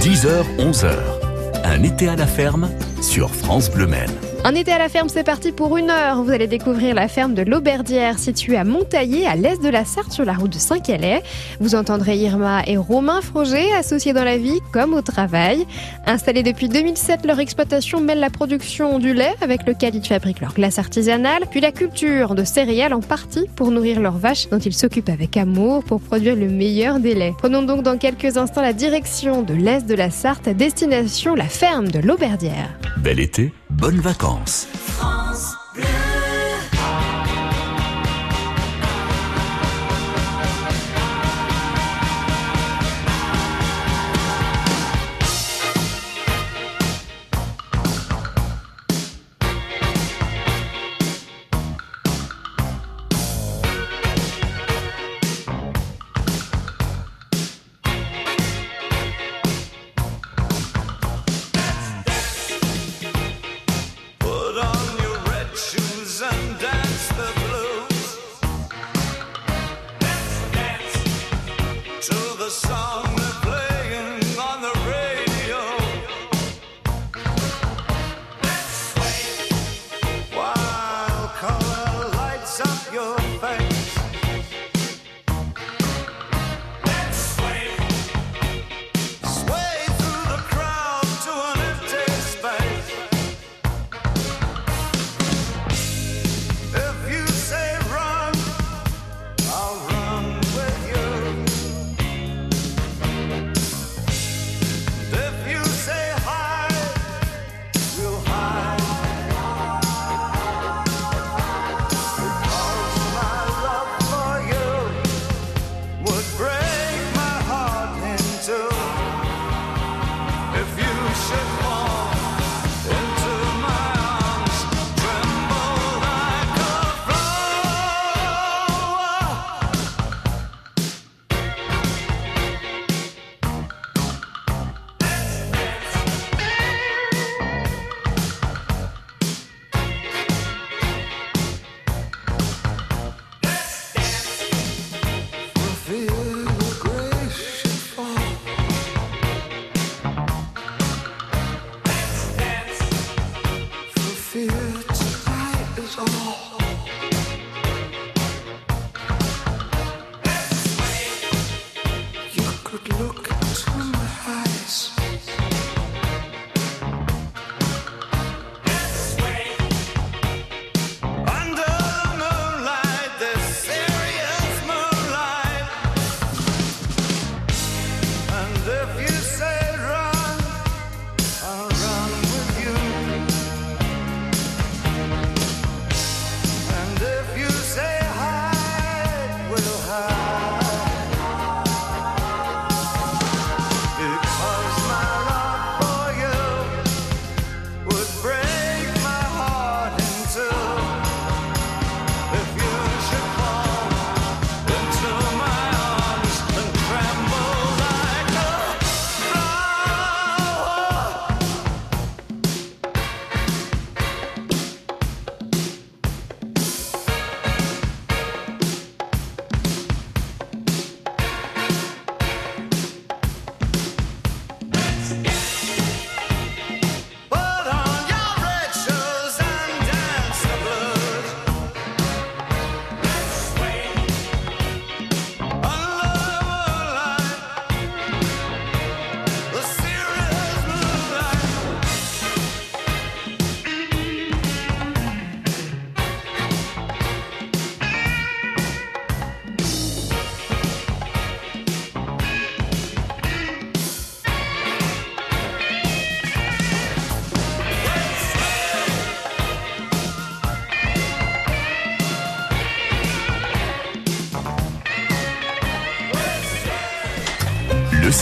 10h, 11h. Un été à la ferme sur France Bleu Maine. Un été à la ferme, c'est parti pour une heure. Vous allez découvrir la ferme de l'Auberdière, située à Montaillé, à l'est de la Sarthe, sur la route de Saint-Calais. Vous entendrez Irma et Romain Froger, associés dans la vie comme au travail. Installés depuis 2007, leur exploitation mêle la production du lait, avec lequel ils fabriquent leur glace artisanale, puis la culture de céréales en partie pour nourrir leurs vaches, dont ils s'occupent avec amour pour produire le meilleur des laits. Prenons donc dans quelques instants la direction de l'est de la Sarthe, destination la ferme de l'Auberdière. Bel été, bonnes vacances. The song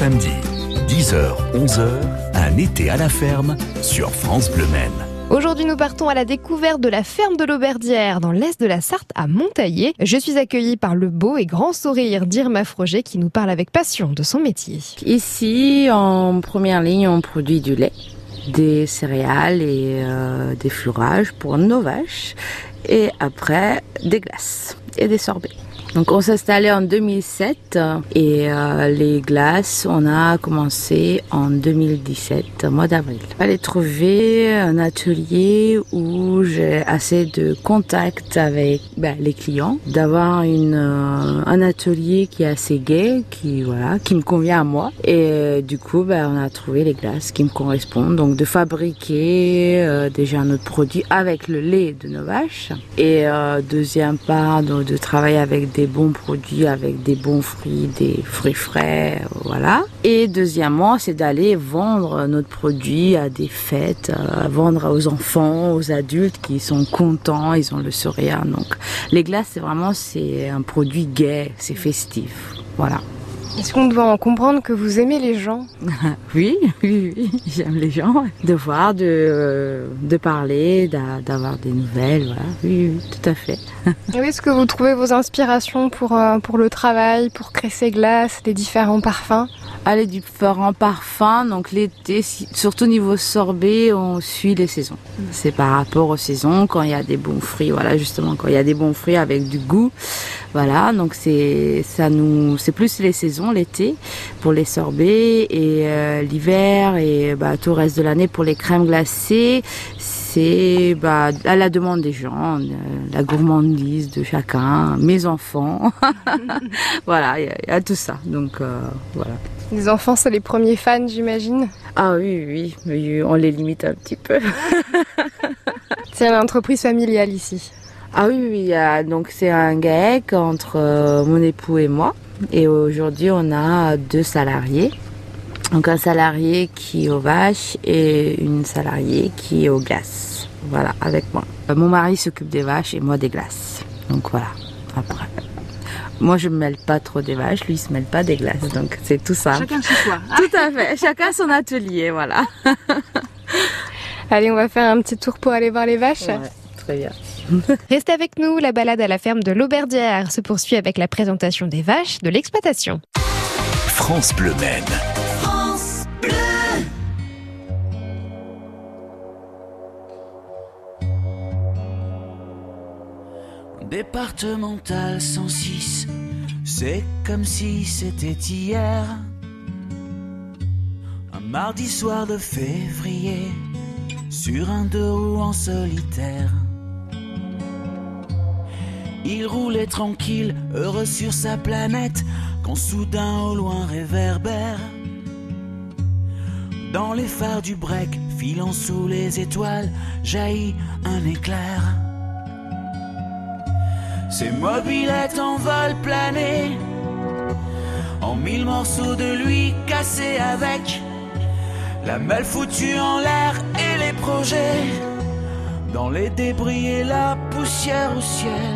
samedi, 10h, 11h, un été à la ferme sur France Bleu Maine. Aujourd'hui, nous partons à la découverte de la ferme de l'Auberdière dans l'est de la Sarthe à Montaillé. Je suis accueillie par le beau et grand sourire d'Irma Froger qui nous parle avec passion de son métier. Ici, en première ligne, on produit du lait, des céréales et euh, des fourrages pour nos vaches. Et après, des glaces et des sorbets. Donc on s'est installé en 2007 et euh, les glaces, on a commencé en 2017, au mois d'avril. Il fallait trouver un atelier où j'ai assez de contact avec ben, les clients, d'avoir une euh, un atelier qui est assez gai, qui voilà, qui me convient à moi. Et euh, du coup, ben, on a trouvé les glaces qui me correspondent. Donc de fabriquer euh, déjà notre produit avec le lait de nos vaches. Et euh, deuxième part, de, de travailler avec des bons produits, avec des bons fruits, des fruits frais, euh, voilà. Et deuxièmement, c'est d'aller vendre notre produit à des fêtes, euh, à vendre aux enfants, aux adultes qui sont contents, ils ont le sourire. Donc les glaces, c'est vraiment c'est un produit gai, c'est festif, voilà. Est-ce qu'on doit en comprendre que vous aimez les gens Oui, oui, oui, j'aime les gens, de voir, de, euh, de parler, d'a- d'avoir des nouvelles, voilà. Oui, oui, tout à fait. Est-ce que vous trouvez vos inspirations pour, euh, pour le travail, pour créer ces glaces, les différents parfums Aller du différents parfums, donc l'été, surtout niveau sorbet, on suit les saisons. C'est par rapport aux saisons, quand il y a des bons fruits, voilà, justement, quand il y a des bons fruits avec du goût, voilà, donc c'est, ça nous, c'est plus les saisons, l'été, pour les sorbets, et euh, l'hiver, et bah, tout le reste de l'année pour les crèmes glacées, c'est bah, à la demande des gens, euh, la gourmandise de chacun, mes enfants, voilà, il y, a- il y a tout ça, donc euh, voilà. Les enfants, c'est les premiers fans, j'imagine. Ah oui, oui, on les limite un petit peu. C'est une entreprise familiale ici. Ah oui, oui, donc c'est un GAEC entre mon époux et moi. Et aujourd'hui, on a deux salariés. Donc un salarié qui est aux vaches et une salariée qui est aux glaces. Voilà, avec moi. Euh, Mon mari s'occupe des vaches et moi des glaces. Donc voilà, après. Moi, je me mêle pas trop des vaches, lui, il se mêle pas des glaces. Donc c'est tout ça. Chacun chez soi. Tout à fait, chacun son atelier, voilà. Allez, on va faire un petit tour pour aller voir les vaches. Ouais, très bien. Restez avec nous, la balade à la ferme de l'Auberdière se poursuit avec la présentation des vaches de l'exploitation. France Bleu Maine. Départemental 106, c'est comme si c'était hier. Un mardi soir de février, sur un deux roues en solitaire. Il roulait tranquille, heureux sur sa planète, quand soudain au loin réverbère. Dans les phares du break, filant sous les étoiles, jaillit un éclair. Ses mobilettes en vol plané, en mille morceaux de lui cassés avec la malle foutue en l'air et les projets dans les débris et la poussière au ciel.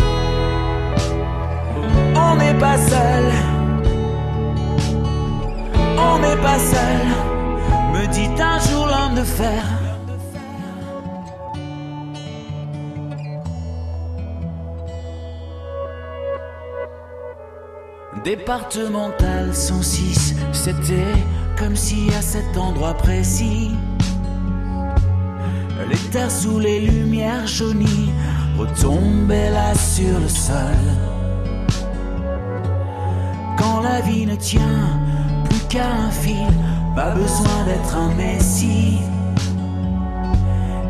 On n'est pas seul. On n'est pas seul, me dit un jour l'homme de fer. Départemental 106, c'était comme si à cet endroit précis, les terres sous les lumières jaunies retombaient là sur le sol. Quand la vie ne tient plus qu'à un fil, pas besoin d'être un messie.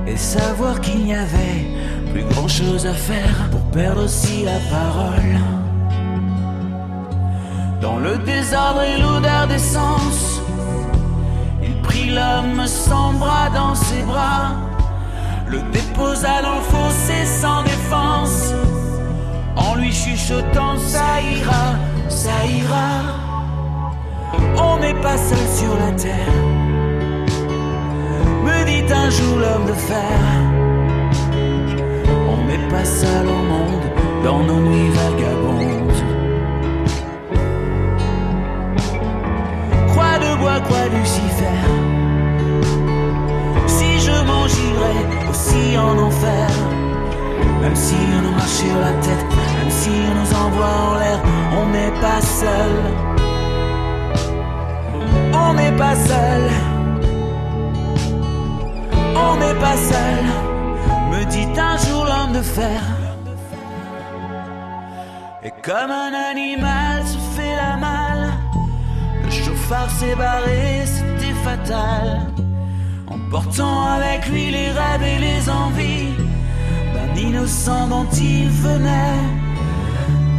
Et savoir qu'il n'y avait plus grand chose à faire pour perdre aussi la parole. Dans le désordre et l'odeur d'essence, il prit l'homme sans bras dans ses bras, le déposa dans le fossé sans défense, en lui chuchotant ça ira, ça ira. On n'est pas seul sur la terre, me dit un jour l'homme de fer. On n'est pas seul au monde dans nos nuits vagabondes. Croix de bois, croix Lucifer. Si je m'en girais aussi en enfer, même si on nous marche sur la tête, même si on nous envoie en l'air, on n'est pas seul. On n'est pas seul. On n'est pas seul, me dit un jour l'homme de fer. Et comme un animal se fait la malle, le chauffard s'est barré, c'était fatal. Emportant avec lui les rêves et les envies d'un innocent dont il venait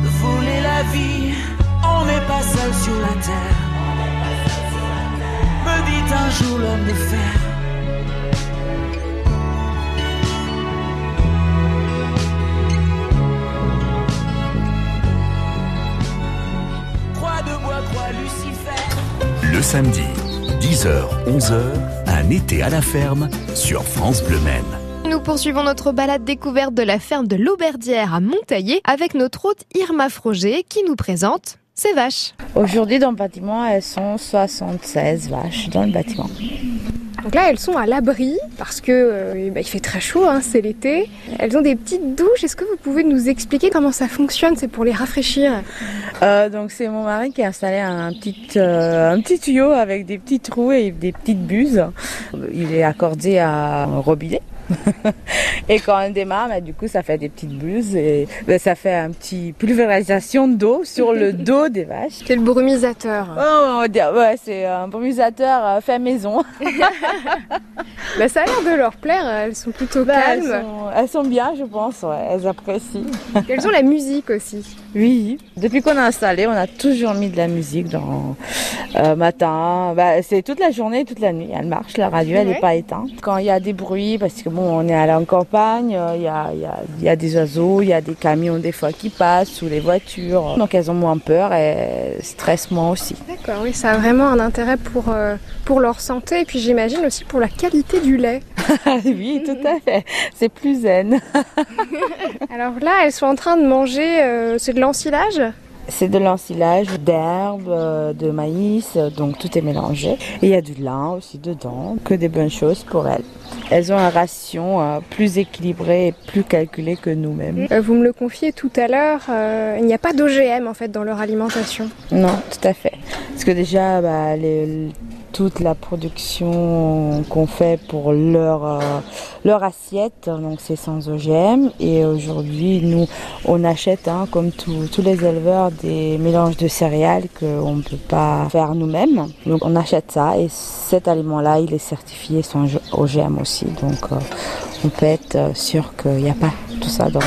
de voler la vie. On n'est pas seul sur la terre, me dit un jour l'homme de fer. Croix de bois, croix Lucifer. Le samedi, 10h, 11h, un été à la ferme sur France Bleu Maine. Nous poursuivons notre balade découverte de la ferme de l'Auberdière à Montaillé avec notre hôte Irma Froger qui nous présente ses vaches. Aujourd'hui, dans le bâtiment, elles sont 76 vaches dans le bâtiment. Donc là, elles sont à l'abri parce que euh, bah, il fait très chaud, hein, c'est l'été. Elles ont des petites douches. Est-ce que vous pouvez nous expliquer comment ça fonctionne? C'est pour les rafraîchir. Euh, donc c'est mon mari qui a installé un petit, euh, un petit tuyau avec des petits trous et des petites buses. Il est accordé à un robinet. Et quand on démarre, bah, du coup, ça fait des petites buses et bah, ça fait un petit pulvérisation d'eau sur le dos des vaches. C'est le brumisateur. Oh, ouais, c'est un brumisateur euh, fait maison. Bah, ça a l'air de leur plaire. Elles sont plutôt Bah, elles, calmes. sont, elles sont bien, je pense, ouais, elles apprécient. Elles ont la musique aussi? Oui, depuis qu'on a installé, on a toujours mis de la musique dans euh, matin. Bah, c'est toute la journée, toute la nuit. Elle marche, la radio, elle n'est Ouais. pas éteinte. Quand il y a des bruits, parce que bon, on est à la campagne, euh, il y, a, il y, a, il y a des oiseaux, il y a des camions des fois qui passent ou les voitures. Donc elles ont moins peur et stressent moins aussi. D'accord, oui, ça a vraiment un intérêt pour, euh, pour leur santé et puis j'imagine aussi pour la qualité du lait. oui, tout à fait. C'est plus zen. Alors là, elles sont en train de manger, euh, c'est de l'ensilage? C'est de l'ensilage d'herbes, euh, de maïs, euh, donc tout est mélangé. Et il y a du lin aussi dedans, que des bonnes choses pour elles. Elles ont un ration euh, plus équilibré et plus calculé que nous-mêmes. Vous me le confiez tout à l'heure, euh, il n'y a pas d'OGM en fait dans leur alimentation. Non, tout à fait. Parce que déjà, bah, les- toute la production qu'on fait pour leur, euh, leur assiette, donc c'est sans OGM. Et aujourd'hui, nous, on achète, hein, comme tous les éleveurs, des mélanges de céréales qu'on ne peut pas faire nous-mêmes. Donc on achète ça et cet aliment-là, il est certifié sans OGM aussi. Donc euh, on peut être sûr qu'il n'y a pas tout ça dans,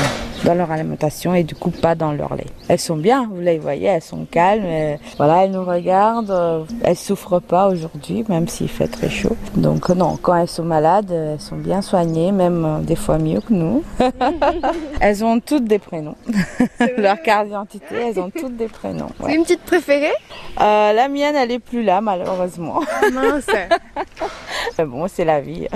dans leur alimentation et du coup pas dans leur lait. Elles sont bien, vous les voyez, elles sont calmes. et voilà, elles nous regardent. euh, Elles souffrent pas aujourd'hui, même s'il fait très chaud. Donc euh, non, quand elles sont malades, elles sont bien soignées, même euh, des fois mieux que nous. elles ont toutes des prénoms. leur carte d'identité, elles ont toutes des prénoms. Ouais. une petite préférée? Euh, la mienne, elle est plus là malheureusement. Mince Mais bon, c'est la vie.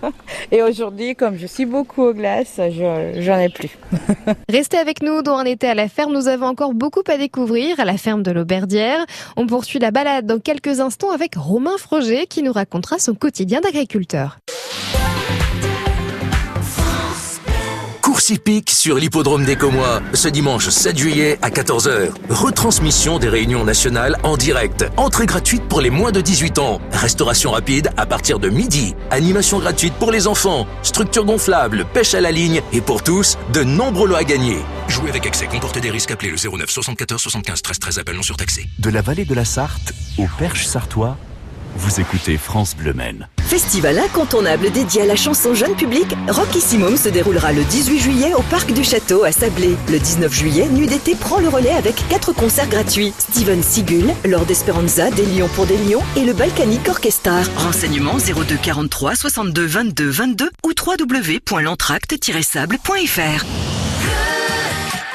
Et aujourd'hui, comme je suis beaucoup aux glaces, je j'en ai plus. Restez avec nous dans un été à la ferme, nous avons encore beaucoup à découvrir à la ferme de l'Auberdière. On poursuit la balade dans quelques instants avec Romain Froger qui nous racontera son quotidien d'agriculteur. Hippique sur l'hippodrome des Comois, ce dimanche 7 juillet à 14h. Retransmission des réunions nationales en direct. Entrée gratuite pour les moins de 18 ans. Restauration rapide à partir de midi. Animation gratuite pour les enfants. Structure gonflable, pêche à la ligne et pour tous, de nombreux lots à gagner. Jouer avec excès comporte des risques. Appelez le 09 74 75 13 13 appel non surtaxé. De la vallée de la Sarthe au Perche sartois, vous écoutez France Bleu Maine. Festival incontournable dédié à la chanson jeune public, Rockissimum se déroulera le 18 juillet au Parc du Château à Sablé. Le 19 juillet, Nuit d'été prend le relais avec quatre concerts gratuits. Steven Sigul, Lord Esperanza, Des Lions pour des Lions et le Balkanic Orchestra. Renseignements 02 43 62 22 22 ou www.lentracte-sable.fr.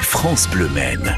France Bleu Maine.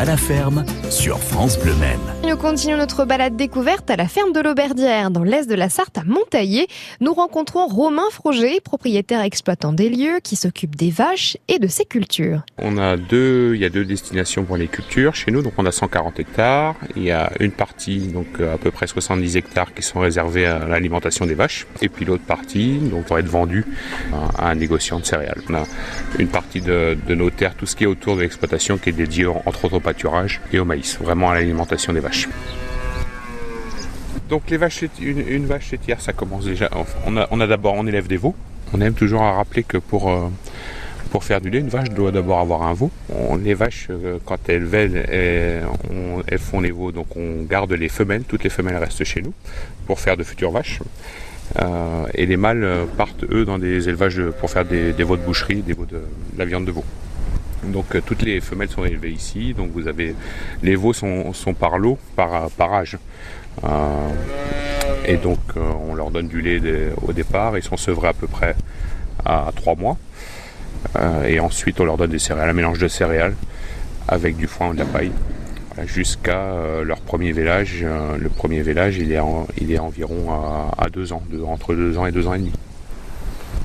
À la ferme sur France Bleu Maine. Continuons notre balade découverte à la ferme de l'Auberdière, dans l'est de la Sarthe, à Montaillé. Nous rencontrons Romain Froger, propriétaire exploitant des lieux, qui s'occupe des vaches et de ses cultures. On a deux, il y a deux destinations pour les cultures chez nous. Donc on a 140 hectares. Il y a une partie, donc euh, à peu près 70 hectares, qui sont réservés à l'alimentation des vaches. Et puis l'autre partie, donc va être vendue à, à un négociant de céréales. On a une partie de, de nos terres, tout ce qui est autour de l'exploitation, qui est dédié entre autres au pâturage et au maïs, vraiment à l'alimentation des vaches. Donc les vaches, une, une vache laitière, ça commence déjà. On a, d'abord, on élève des veaux. On aime toujours à rappeler que pour euh, faire du lait, une vache doit d'abord avoir un veau. Les vaches, euh, quand elles vèlent, elles, on- elles font les veaux, donc on garde les femelles. Toutes les femelles restent chez nous pour faire de futures vaches. Euh, et les mâles partent eux dans des élevages pour faire des, veaux de boucherie, des veaux de la viande de veau. Donc euh, toutes les femelles sont élevées ici. Donc vous avez les veaux sont, par lot, par, âge. Euh, et donc euh, on leur donne du lait au départ. Ils sont sevrés à peu près à 3 mois. Et ensuite on leur donne des céréales, un mélange de céréales avec du foin ou de la paille. Jusqu'à leur premier vélage. Le premier vélage il est, environ à, 2 ans, entre 2 ans et 2 ans et demi.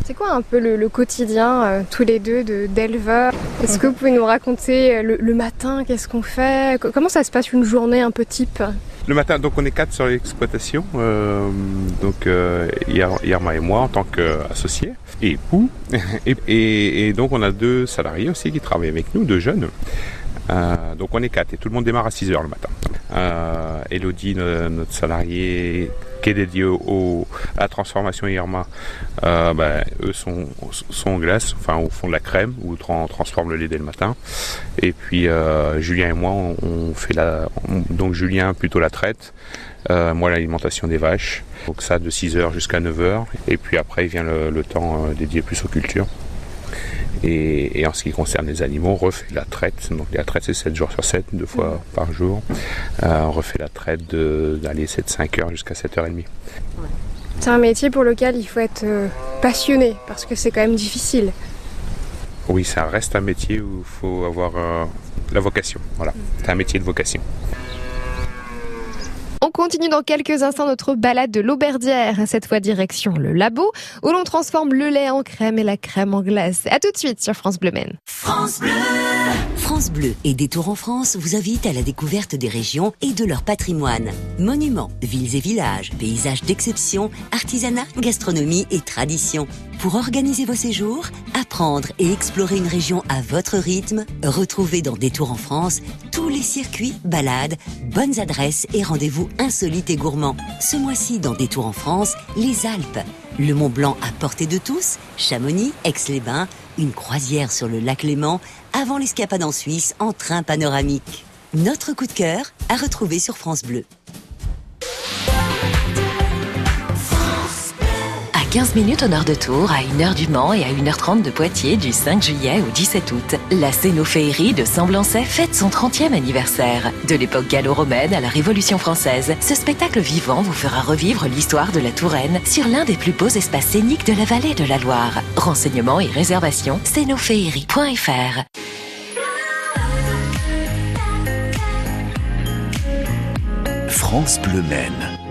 C'est quoi un peu le, quotidien, euh, tous les deux, de- d'éleveurs Est-ce que vous pouvez nous raconter euh, le, matin, qu'est-ce qu'on fait? Co- Comment ça se passe une journée un peu type? Le matin, donc on est quatre sur l'exploitation. euh, donc euh, et moi en tant qu'associés et époux. Et, donc on a deux salariés aussi qui travaillent avec nous, deux jeunes. Donc on est quatre et tout le monde démarre à 6 heures le matin. Elodie, no- notre salarié qui est dédié au, au- à la transformation Irma, euh, ben, eux sont, sont en glace, enfin au fond de la crème, où on transforme le lait dès le matin. Et puis euh, Julien et moi, on, fait la, on- donc Julien plutôt la traite, euh, moi l'alimentation des vaches. Donc ça de 6h jusqu'à 9h. Et puis après vient le, temps dédié plus aux cultures. Et, et en ce qui concerne les animaux, on refait la traite. Donc la traite c'est 7 jours sur 7, deux fois par jour. Euh, on refait la traite d'aller 7-5 heures jusqu'à 7h30. C'est un métier pour lequel il faut être euh, passionné parce que c'est quand même difficile. Oui, ça reste un métier où il faut avoir euh, la vocation. Voilà, c'est un métier de vocation. On continue dans quelques instants notre balade de l'Auberdière, cette fois direction le labo, où l'on transforme le lait en crème et la crème en glace. À tout de suite sur France Bleu. France Bleu. France Bleu et Détour en France vous invitent à la découverte des régions et de leur patrimoine. Monuments, villes et villages, paysages d'exception, artisanat, gastronomie et tradition. Pour organiser vos séjours, apprendre et explorer une région à votre rythme, retrouvez dans Détour en France tous les circuits, balades, bonnes adresses et rendez-vous insolites et gourmands. Ce mois-ci dans Détour en France, les Alpes. Le Mont Blanc à portée de tous, Chamonix, Aix-les-Bains, une croisière sur le lac Léman, avant l'escapade en Suisse en train panoramique. Notre coup de cœur à retrouver sur France Bleu. 15 minutes au nord de Tours, à 1h du Mans et à 1h30 de Poitiers du 5 juillet au 17 août, la Cénophéerie de Semblancet fête son 30e anniversaire. De l'époque gallo-romaine à la Révolution française, ce spectacle vivant vous fera revivre l'histoire de la Touraine sur l'un des plus beaux espaces scéniques de la vallée de la Loire. Renseignements et réservations, cénophéerie.fr. France Bleu Maine.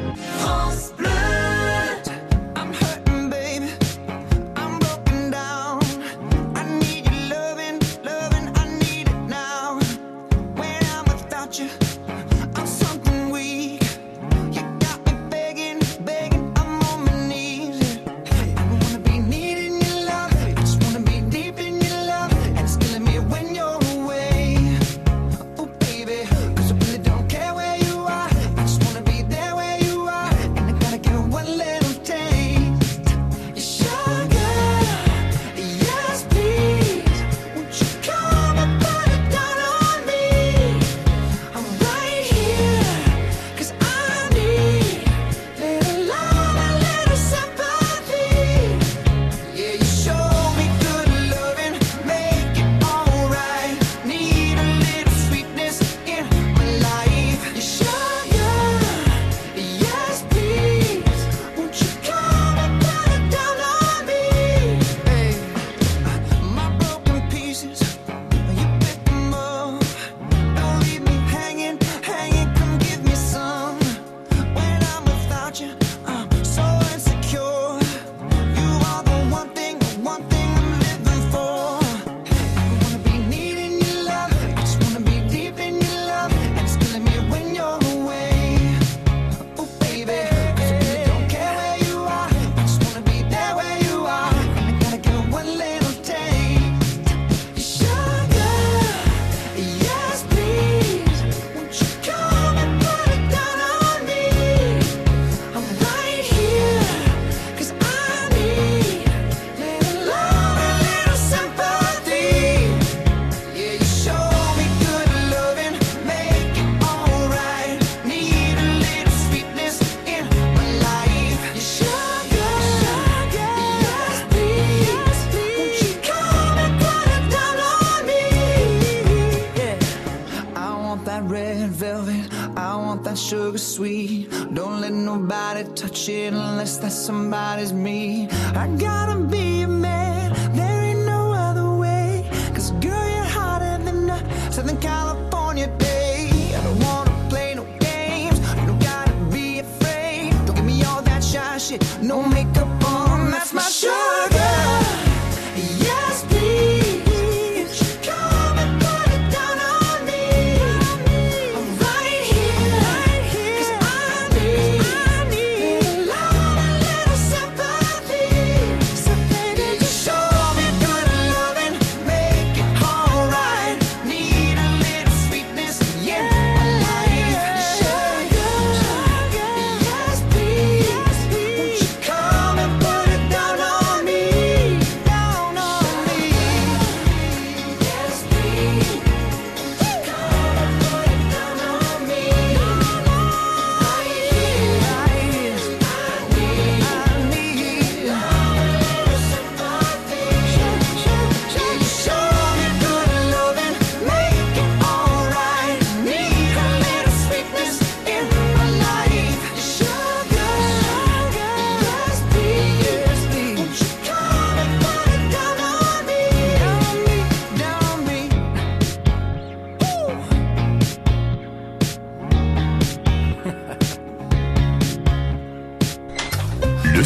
Shit. No makeup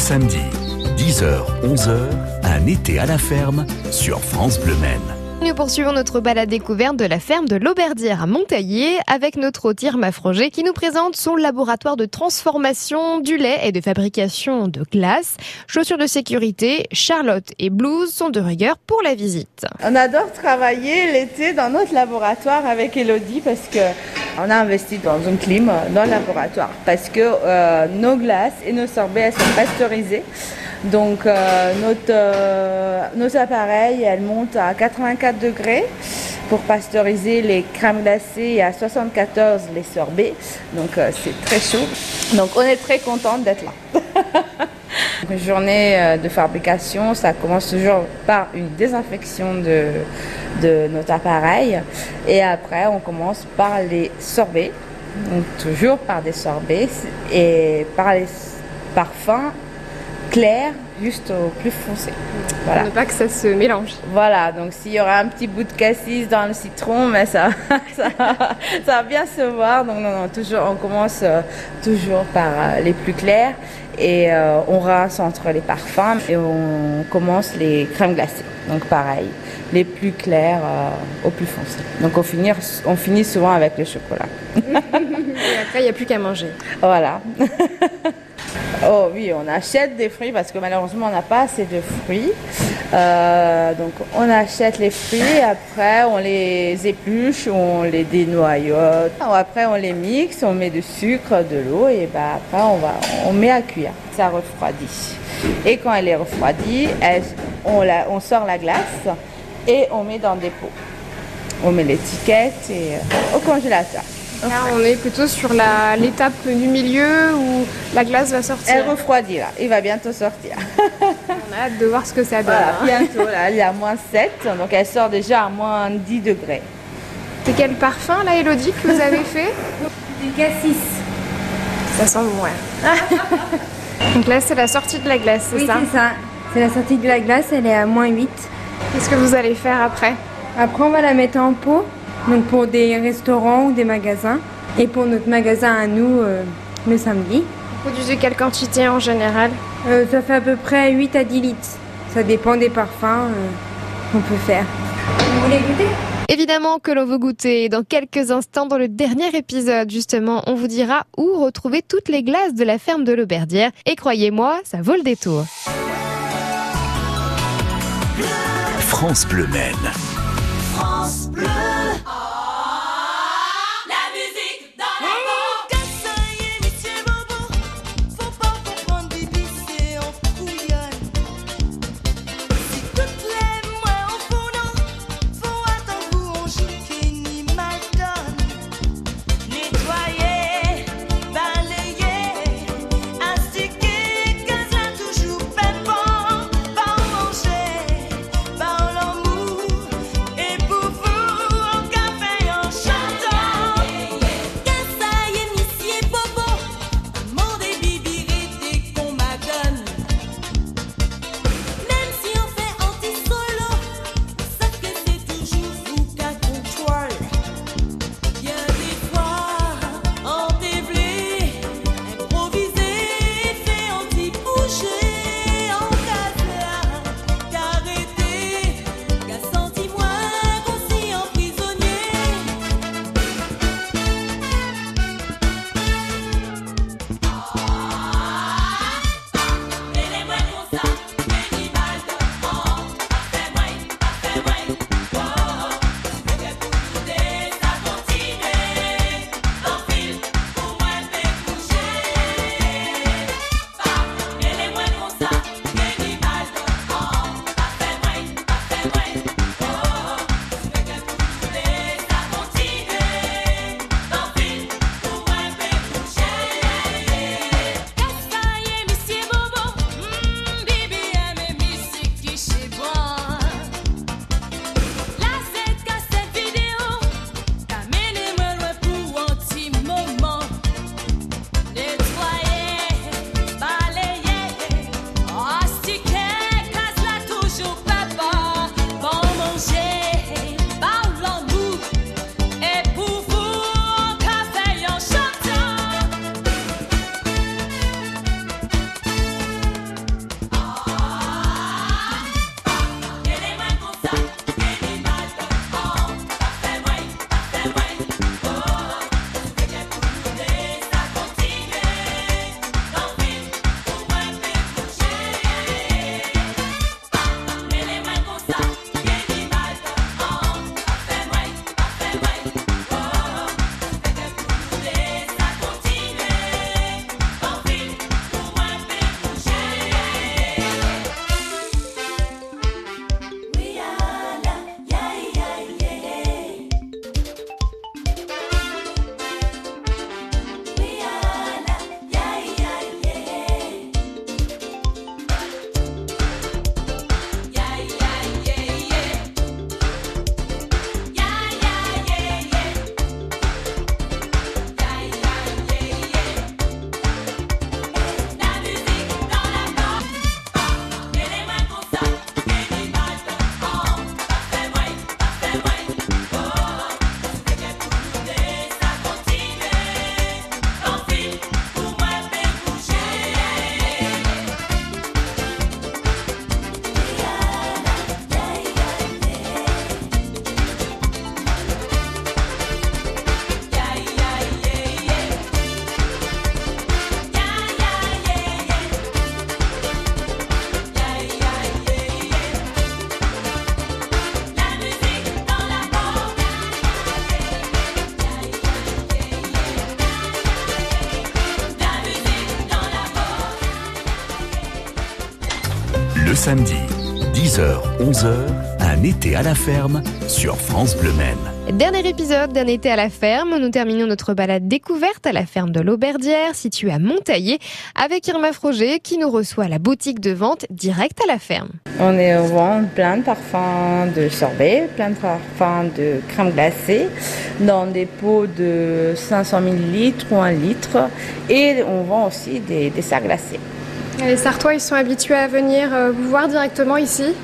samedi, 10h, 11h, un été à la ferme sur France Bleu Maine. Nous poursuivons notre balade découverte de la ferme de l'Auberdière à Montaillé avec notre hôte Irma Froger qui nous présente son laboratoire de transformation du lait et de fabrication de glace. Chaussures de sécurité, Charlotte et blouse sont de rigueur pour la visite. On adore travailler l'été dans notre laboratoire avec Elodie parce que on a investi dans une clim dans le laboratoire parce que euh, nos glaces et nos sorbets sont pasteurisés. Donc euh, notre, euh, nos appareils elles montent à 84 degrés pour pasteuriser les crèmes glacées et à 74 les sorbets. Donc euh, c'est très chaud. Donc on est très contente d'être là. Une journée de fabrication, ça commence toujours par une désinfection de, de notre appareil et après on commence par les sorbets, donc toujours par des sorbets et par les parfums clairs juste au plus foncé. Voilà. Ne pas que ça se mélange. Voilà, donc s'il y aura un petit bout de cassis dans le citron, mais ça, ça, ça va bien se voir. Donc non, non, toujours, on commence euh, toujours par euh, les plus clairs et euh, on rince entre les parfums et on commence les crèmes glacées. Donc pareil, les plus clairs au plus foncé. Donc on finit, on finit souvent avec le chocolat. Et après, il n'y a plus qu'à manger. Voilà. oh oui, on achète des fruits parce que malheureusement on n'a pas assez de fruits. Euh, donc on achète les fruits, après on les épluche, on les dénoyote. Après on les mixe, on met du sucre, de l'eau et bah, après on, va, on met à cuire. Ça refroidit. Et quand elle est refroidie, on sort la glace et on met dans des pots. On met l'étiquette et euh, au congélateur. Là, on est plutôt sur l'étape du milieu où la glace va sortir. Elle refroidit là, il va bientôt sortir. On a hâte de voir ce que ça donne. Voilà, hein. bientôt là, elle est à moins 7, donc elle sort déjà à moins 10 degrés. C'est quel parfum, là, Elodie, que vous avez fait Du cassis. Ça sent bon, ouais. Donc là, c'est la sortie de la glace, c'est Oui, ça c'est ça. C'est la sortie de la glace, elle est à moins 8. Qu'est-ce que vous allez faire après Après, on va la mettre en pot, donc pour des restaurants ou des magasins. Et pour notre magasin à nous, euh, le samedi. Vous produisez quelle quantité en général Euh, ça fait à peu près 8 à 10 litres. Ça dépend des parfums euh, qu'on peut faire. Vous voulez goûter? Évidemment que l'on veut goûter. Dans quelques instants, dans le dernier épisode, justement, on vous dira où retrouver toutes les glaces de la ferme de l'Auberdière. Et croyez-moi, ça vaut le détour. France Bleu Maine. France Bleu. 11h, un été à la ferme sur France Bleu Maine. Dernier épisode d'un été à la ferme. Nous terminons notre balade découverte à la ferme de l'Auberdière, située à Montaillé, avec Irma Froger qui nous reçoit à la boutique de vente direct à la ferme. On est au vend plein de parfums de sorbet, plein de parfums de crème glacée, dans des pots de 500 ml ou 1 litre. Et on vend aussi des desserts glacés. Les Sartois, ils sont habitués à venir euh, vous voir directement ici?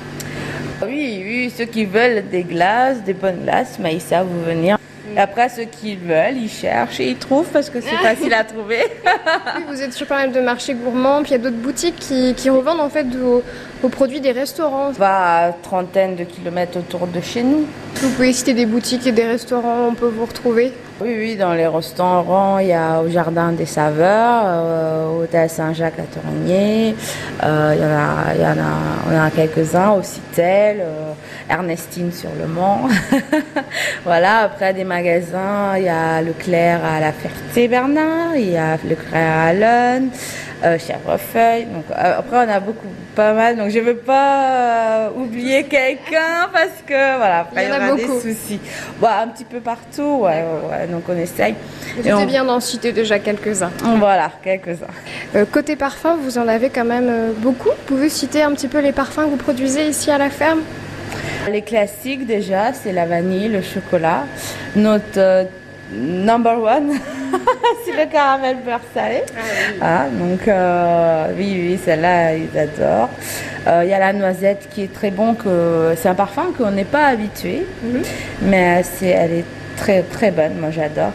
Oui, oui, ceux qui veulent des glaces, des bonnes glaces, mais ils savent venir. Et après, ceux qui veulent, ils cherchent et ils trouvent parce que c'est facile à trouver. Oui, Vous êtes sur pas mal de marchés gourmands, puis il y a d'autres boutiques qui, qui revendent en fait vos, vos produits des restaurants. On va à trentaine de kilomètres autour de chez nous. Vous pouvez citer des boutiques et des restaurants où on peut vous retrouver Oui, oui, dans les restaurants, il y a au Jardin des Saveurs, euh, au Hôtel Saint-Jacques à Torigné, euh, il y en a, il y en a, on a quelques-uns au Citel, euh, Ernestine sur le Mans. voilà, après des magasins, il y a Leclerc à la Ferté-Bernard, il y a Leclerc à Allen, euh, Chèvrefeuille. Donc, euh, après, on a beaucoup, pas mal, donc je ne veux pas euh, oublier quelqu'un parce que voilà, après, Il y en a beaucoup. des soucis. Bon, un petit peu partout, ouais, ouais, donc on essaye. Vous on- bien d'en citer déjà quelques-uns. Voilà, quelques-uns. Euh, côté parfum, vous en avez quand même beaucoup. Vous pouvez citer un petit peu les parfums que vous produisez ici à la ferme? Les classiques déjà, c'est la vanille, le chocolat. Notre euh, number one, c'est le caramel beurre salé. Ah, donc euh, oui, oui, celle-là, ils adorent. Euh, Il y a la noisette qui est très bon, que c'est un parfum qu'on n'est pas habitué, mais c'est, elle est très très bonne, moi j'adore.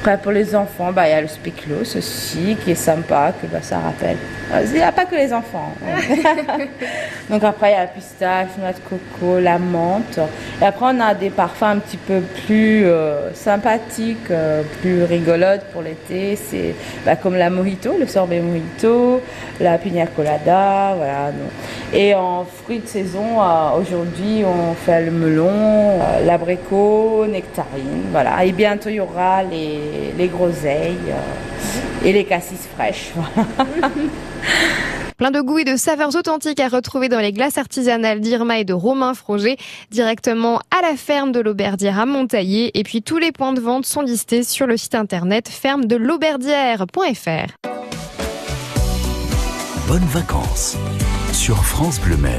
Après pour les enfants, bah, il y a le spéculoos aussi qui est sympa, que bah, ça rappelle. Il n'y a pas que les enfants. Donc après, il y a la pistache, noix de coco, la menthe. Et après, on a des parfums un petit peu plus euh, sympathiques, euh, plus rigolotes pour l'été. C'est bah, comme la mojito, le sorbet mojito, la pina colada, voilà. Et en fruits de saison, euh, aujourd'hui, on fait le melon, l'abricot, nectarine, voilà. Et bientôt, il y aura les, les groseilles euh, et les cassis fraîches. Plein de goûts et de saveurs authentiques à retrouver dans les glaces artisanales d'Irma et de Romain Froger, directement à la ferme de l'Auberdière à Montaillé. Et puis tous les points de vente sont listés sur le site internet ferme de l'auberdière.fr. Bonnes vacances sur France Bleu Maine.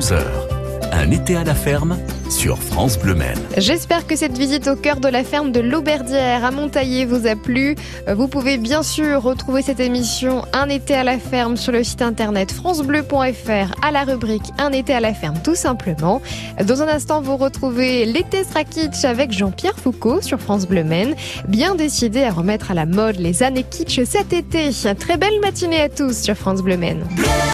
11h. Un été à la ferme sur France Bleu. J'espère que cette visite au cœur de la ferme de l'Auberdière à Montaillé vous a plu. Vous pouvez bien sûr retrouver cette émission Un été à la ferme sur le site internet francebleu.fr à la rubrique Un été à la ferme tout simplement. Dans un instant, vous retrouvez l'été sera kitsch avec Jean-Pierre Foucault sur France Bleu Maine. Bien décidé à remettre à la mode les années kitsch cet été. Très belle matinée à tous sur France Bleu Maine.